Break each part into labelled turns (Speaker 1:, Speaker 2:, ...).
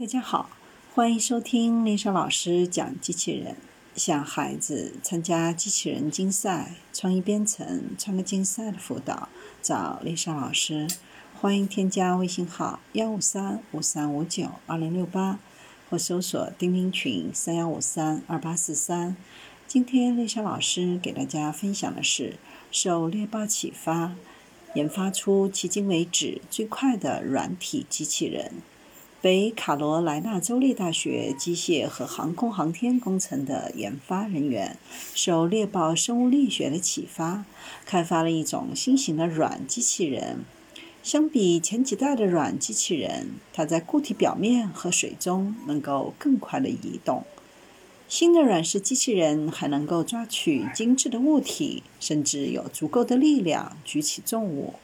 Speaker 1: 大家好，欢迎收听丽莎老师讲机器人。想孩子参加机器人竞赛、创意编程、创客竞赛的辅导，找丽莎老师。欢迎添加微信号幺五三五三五九二零六八，或搜索钉钉群三幺五三二八四三。今天丽莎老师给大家分享的是，受猎豹启发，研发出迄今为止最快的软体机器人。北卡罗来纳州立大学机械和航空航天工程的研发人员受猎豹生物力学的启发，开发了一种新型的软机器人。相比前几代的软机器人，它在固体表面和水中能够更快地移动。新的软式机器人还能够抓取精致的物体，甚至有足够的力量举起重物。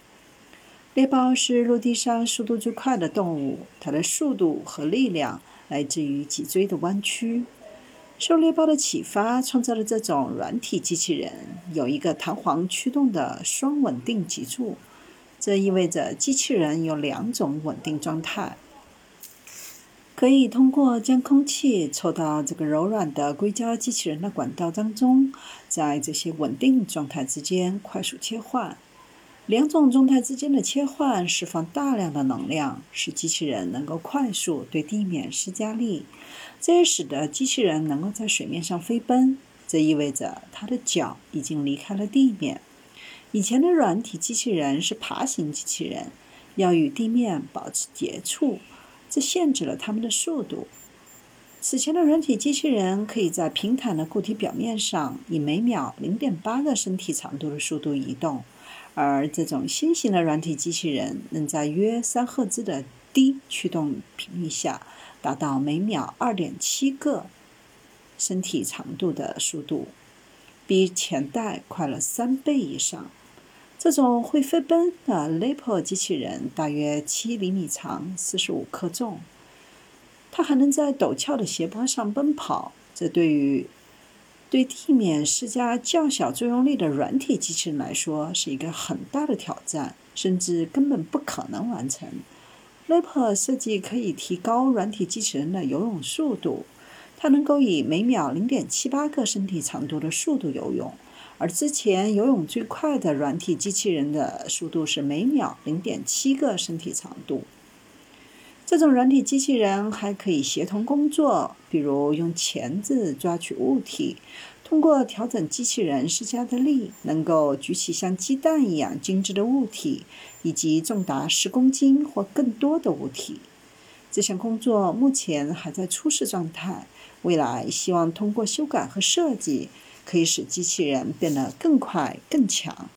Speaker 1: 猎豹是陆地上速度最快的动物，它的速度和力量来自于脊椎的弯曲。受猎豹的启发，创造了这种软体机器人，有一个弹簧驱动的双稳定脊柱。这意味着机器人有两种稳定状态，可以通过将空气抽到这个柔软的硅胶机器人的管道当中，在这些稳定状态之间快速切换。两种状态之间的切换释放大量的能量，使机器人能够快速对地面施加力。这也使得机器人能够在水面上飞奔。这意味着它的脚已经离开了地面。以前的软体机器人是爬行机器人，要与地面保持接触，这限制了它们的速度。此前的软体机器人可以在平坦的固体表面上以每秒0.8个身体长度的速度移动。而这种新型的软体机器人能在约三赫兹的低驱动频率下，达到每秒二点七个身体长度的速度，比前代快了三倍以上。这种会飞奔的 Lepo 机器人大约七厘米长，四十五克重。它能在陡峭的斜坡上奔跑，这对于对地面施加较小作用力的软体机器人来说是一个很大的挑战，甚至根本不可能完成。Lipo 设计可以提高软体机器人的游泳速度，它能够以每秒0.78个身体长度的速度游泳，而之前游泳最快的软体机器人的速度是每秒0.7个身体长度。这种软体机器人还可以协同工作，比如用钳子抓取物体，通过调整机器人施加的力，能够举起像鸡蛋一样精致的物体，以及重达十公斤或更多的物体。这项工作目前还在初试状态，未来希望通过修改和设计，可以使机器人变得更快更强。